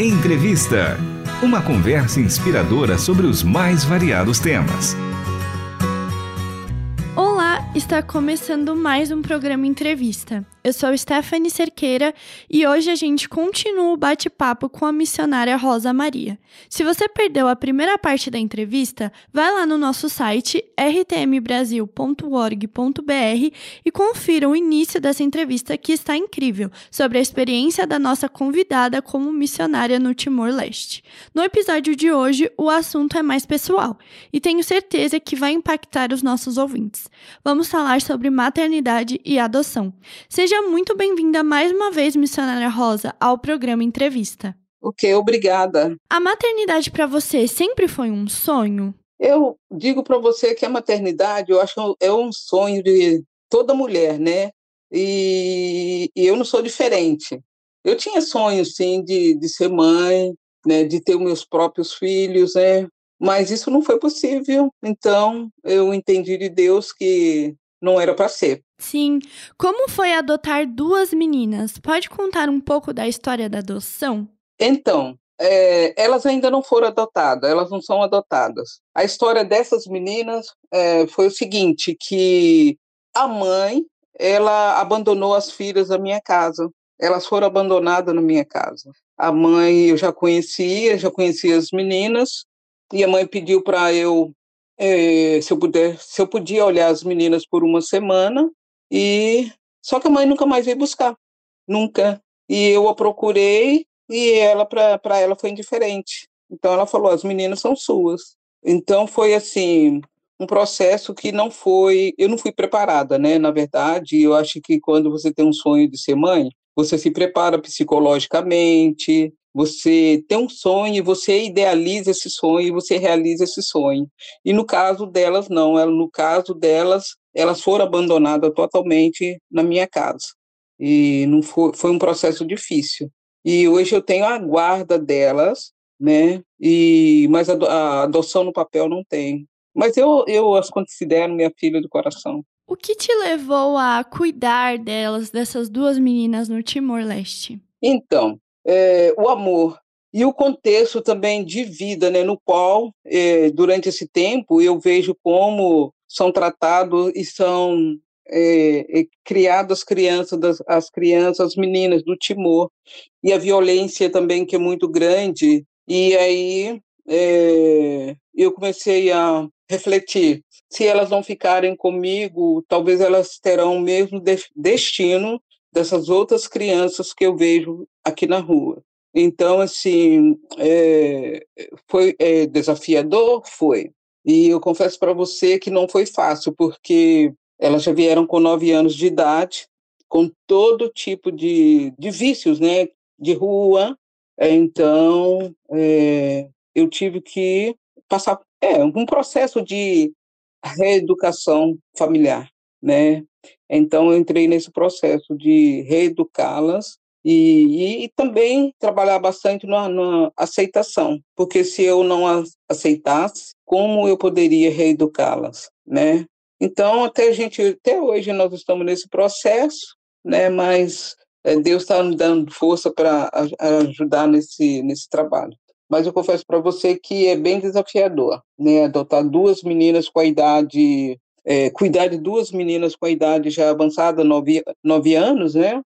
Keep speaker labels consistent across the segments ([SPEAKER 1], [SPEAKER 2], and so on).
[SPEAKER 1] Entrevista. Uma conversa inspiradora sobre os mais variados temas.
[SPEAKER 2] Olá, está começando mais um programa Entrevista. Eu sou Stephanie Cerqueira e hoje a gente continua o bate-papo com a missionária Rosa Maria. Se você perdeu a primeira parte da entrevista, vai lá no nosso site rtmbrasil.org.br e confira o início dessa entrevista que está incrível, sobre a experiência da nossa convidada como missionária no Timor-Leste. No episódio de hoje, o assunto é mais pessoal e tenho certeza que vai impactar os nossos ouvintes. Vamos falar sobre maternidade e adoção. Seja Seja muito bem-vinda mais uma vez, missionária Rosa, ao programa Entrevista.
[SPEAKER 3] Ok, obrigada.
[SPEAKER 2] A maternidade para você sempre foi um sonho?
[SPEAKER 3] Eu digo para você que a maternidade, eu acho é um sonho de toda mulher, né? E, e eu não sou diferente. Eu tinha sonhos, sim, de, de ser mãe, né, de ter meus próprios filhos, né? Mas isso não foi possível. Então, eu entendi de Deus que não era para ser.
[SPEAKER 2] Sim. Como foi adotar duas meninas? Pode contar um pouco da história da adoção?
[SPEAKER 3] Então, é, elas ainda não foram adotadas, elas não são adotadas. A história dessas meninas é, foi o seguinte, que a mãe, ela abandonou as filhas da minha casa. Elas foram abandonadas na minha casa. A mãe eu já conhecia, já conhecia as meninas, e a mãe pediu para eu é, se eu puder, se eu podia olhar as meninas por uma semana e só que a mãe nunca mais veio buscar, nunca. E eu a procurei e ela para ela foi indiferente. Então ela falou: as meninas são suas. Então foi assim um processo que não foi, eu não fui preparada, né? Na verdade, eu acho que quando você tem um sonho de ser mãe, você se prepara psicologicamente, você tem um sonho, você idealiza esse sonho e você realiza esse sonho. E no caso delas, não. No caso delas, elas foram abandonadas totalmente na minha casa. E não foi, foi um processo difícil. E hoje eu tenho a guarda delas, né? E, mas a, a adoção no papel não tem. Mas eu, eu as considero minha filha do coração.
[SPEAKER 2] O que te levou a cuidar delas, dessas duas meninas no Timor-Leste?
[SPEAKER 3] Então, é, o amor e o contexto também de vida, né, no qual, é, durante esse tempo, eu vejo como são tratados e são é, criadas crianças, das, as crianças, as meninas do Timor, e a violência também que é muito grande, e aí é, eu comecei a refletir, se elas não ficarem comigo, talvez elas terão o mesmo destino dessas outras crianças que eu vejo aqui na rua. Então, assim, é, foi é, desafiador? Foi. E eu confesso para você que não foi fácil, porque elas já vieram com nove anos de idade, com todo tipo de, de vícios, né? De rua. Então, é, eu tive que passar é, um processo de reeducação familiar, né? Então, eu entrei nesse processo de reeducá-las e, e, também trabalhar bastante na, na, aceitação, porque se eu não aceitasse, como eu poderia reeducá-las, né? Então, até gente, até hoje nós estamos nesse processo, né? Mas é, Deus está nos dando força para ajudar nesse nesse trabalho. Mas eu confesso para você que é bem desafiador, né? Adotar duas meninas com a idade é, cuidar de duas meninas com a idade já avançada, nove, nove anos, né?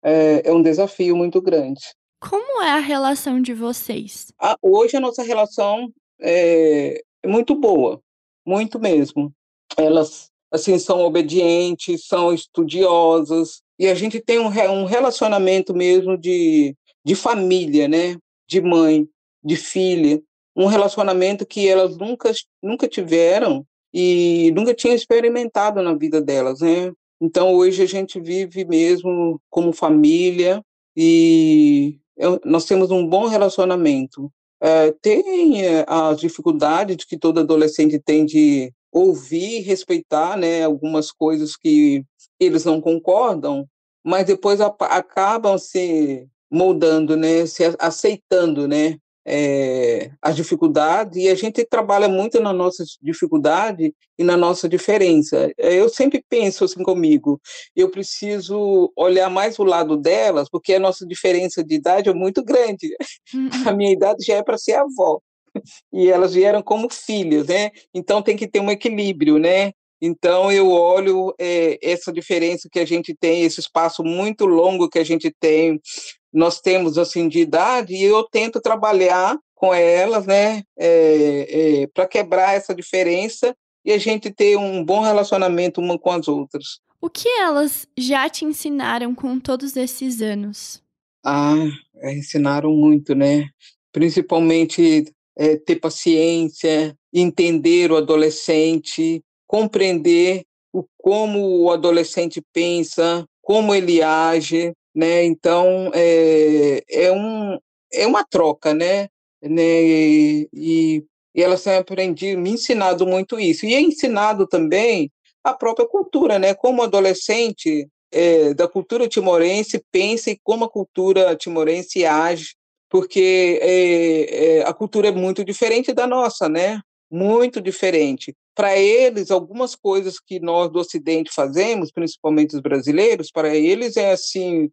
[SPEAKER 3] É, é um desafio muito grande.
[SPEAKER 2] Como é a relação de vocês?
[SPEAKER 3] Ah, hoje a nossa relação é, é muito boa, muito mesmo. Elas assim são obedientes, são estudiosas e a gente tem um, um relacionamento mesmo de, de família, né? De mãe, de filha, um relacionamento que elas nunca nunca tiveram e nunca tinha experimentado na vida delas, né? Então hoje a gente vive mesmo como família e nós temos um bom relacionamento. É, tem é, as dificuldades que todo adolescente tem de ouvir, respeitar, né, algumas coisas que eles não concordam, mas depois a, acabam se moldando, né, se aceitando, né, é, as dificuldades, e a gente trabalha muito na nossa dificuldade e na nossa diferença. Eu sempre penso assim comigo, eu preciso olhar mais o lado delas, porque a nossa diferença de idade é muito grande. Uhum. A minha idade já é para ser avó, e elas vieram como filhas, né? Então tem que ter um equilíbrio, né? Então eu olho é, essa diferença que a gente tem, esse espaço muito longo que a gente tem, nós temos assim de idade, e eu tento trabalhar com elas, né, é, é, para quebrar essa diferença e a gente ter um bom relacionamento uma com as outras.
[SPEAKER 2] O que elas já te ensinaram com todos esses anos?
[SPEAKER 3] Ah, é, ensinaram muito, né? Principalmente é, ter paciência, entender o adolescente, compreender o, como o adolescente pensa, como ele age, né? Então é, é, um, é uma troca, né? né? E, e, e elas têm aprendido, me ensinado muito isso. E é ensinado também a própria cultura, né? Como adolescente é, da cultura timorense pensa e como a cultura timorense age, porque é, é, a cultura é muito diferente da nossa, né? Muito diferente para eles, algumas coisas que nós do Ocidente fazemos, principalmente os brasileiros, para eles é assim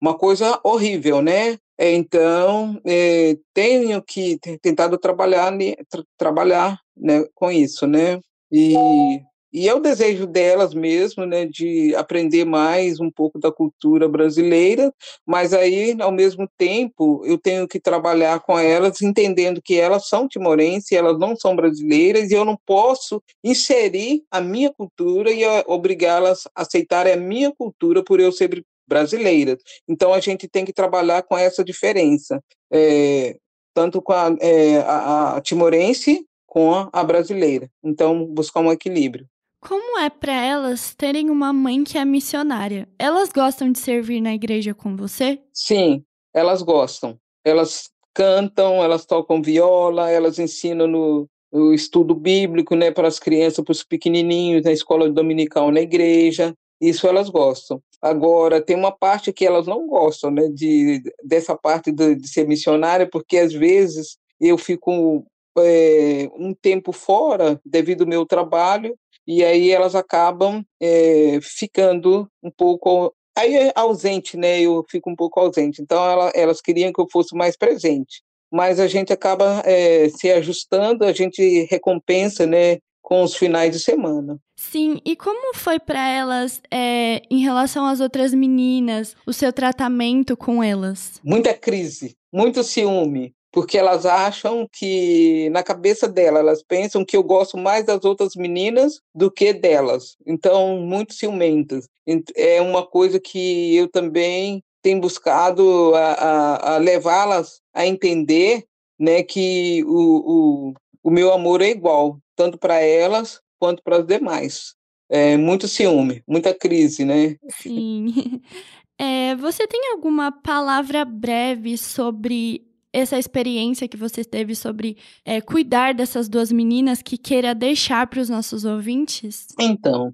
[SPEAKER 3] uma coisa horrível, né? Então, é, tenho que tentado trabalhar, tra trabalhar né, com isso, né? E e é o desejo delas mesmo, né, de aprender mais um pouco da cultura brasileira, mas aí, ao mesmo tempo, eu tenho que trabalhar com elas, entendendo que elas são timorenses, elas não são brasileiras, e eu não posso inserir a minha cultura e obrigá-las a aceitarem a minha cultura por eu ser brasileira. Então, a gente tem que trabalhar com essa diferença, é, tanto com a, é, a, a timorense com a brasileira. Então, buscar um equilíbrio.
[SPEAKER 2] Como é para elas terem uma mãe que é missionária? Elas gostam de servir na igreja com você?
[SPEAKER 3] Sim, elas gostam. Elas cantam, elas tocam viola, elas ensinam no, no estudo bíblico, né, para as crianças, para os pequenininhos, na escola dominical, na igreja. Isso elas gostam. Agora, tem uma parte que elas não gostam, né, de, dessa parte de, de ser missionária, porque às vezes eu fico é, um tempo fora devido ao meu trabalho e aí elas acabam é, ficando um pouco aí é ausente, né? Eu fico um pouco ausente. Então ela, elas queriam que eu fosse mais presente, mas a gente acaba é, se ajustando, a gente recompensa, né? Com os finais de semana.
[SPEAKER 2] Sim, e como foi para elas é, em relação às outras meninas, o seu tratamento com elas?
[SPEAKER 3] Muita crise, muito ciúme, porque elas acham que, na cabeça delas, elas pensam que eu gosto mais das outras meninas do que delas. Então, muito ciumentas. É uma coisa que eu também tenho buscado a, a, a levá-las a entender né, que o, o, o meu amor é igual, tanto para elas quanto para as demais. É muito ciúme, muita crise, né?
[SPEAKER 2] Sim. É, você tem alguma palavra breve sobre essa experiência que você teve sobre é, cuidar dessas duas meninas que queira deixar para os nossos ouvintes?
[SPEAKER 3] Então,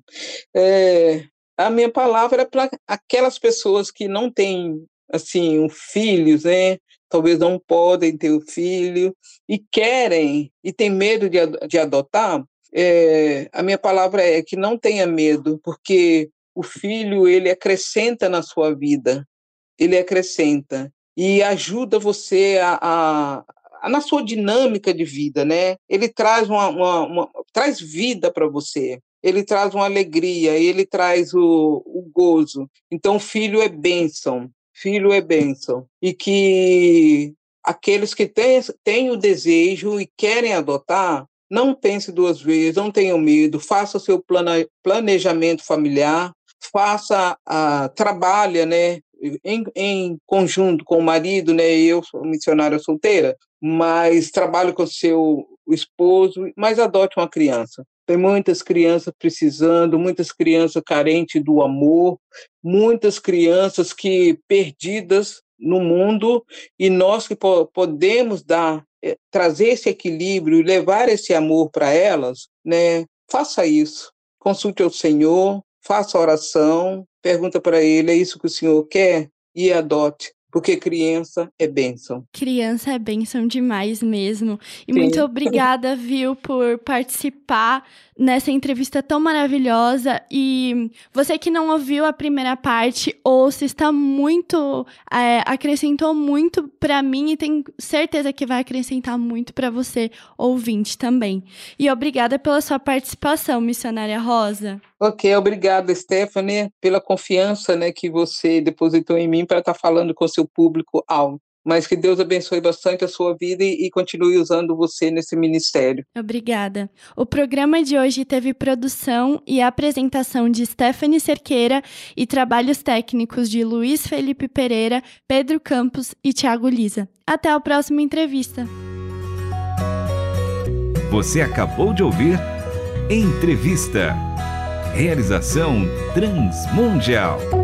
[SPEAKER 3] é, a minha palavra é para aquelas pessoas que não têm assim um filhos, né? Talvez não podem ter o um filho e querem e têm medo de, de adotar. É, a minha palavra é que não tenha medo, porque o filho ele acrescenta na sua vida, ele acrescenta e ajuda você a, a, a na sua dinâmica de vida, né? Ele traz uma, uma, uma traz vida para você. Ele traz uma alegria, ele traz o, o gozo. Então, filho é bênção, filho é bênção. E que aqueles que têm, têm o desejo e querem adotar, não pense duas vezes, não tenham medo, faça seu plane, planejamento familiar, faça, a, trabalha, né, em, em conjunto com o marido, né? Eu sou missionária solteira, mas trabalho com seu esposo, mas adote uma criança. Tem muitas crianças precisando, muitas crianças carentes do amor, muitas crianças que perdidas no mundo e nós que po podemos dar eh, trazer esse equilíbrio e levar esse amor para elas, né? Faça isso. Consulte o Senhor, faça oração, pergunta para ele: é isso que o senhor quer? E adote, porque criança é bênção.
[SPEAKER 2] Criança é bênção demais mesmo. E Sim. muito obrigada, viu, por participar nessa entrevista tão maravilhosa. E você que não ouviu a primeira parte, ouça, está muito. É, acrescentou muito para mim e tenho certeza que vai acrescentar muito para você, ouvinte, também. E obrigada pela sua participação, missionária Rosa.
[SPEAKER 3] Ok, obrigada, Stephanie, pela confiança né, que você depositou em mim para estar tá falando com o seu público-alvo mas que Deus abençoe bastante a sua vida e, e, continue usando você nesse ministério.
[SPEAKER 2] Obrigada. O programa de hoje teve produção e apresentação de Stephanie Cerqueira e trabalhos técnicos de Luiz Felipe Pereira, Pedro Campos e Tiago Lisa. Até a próxima entrevista.
[SPEAKER 1] Você acabou de ouvir Entrevista. Realização Transmundial.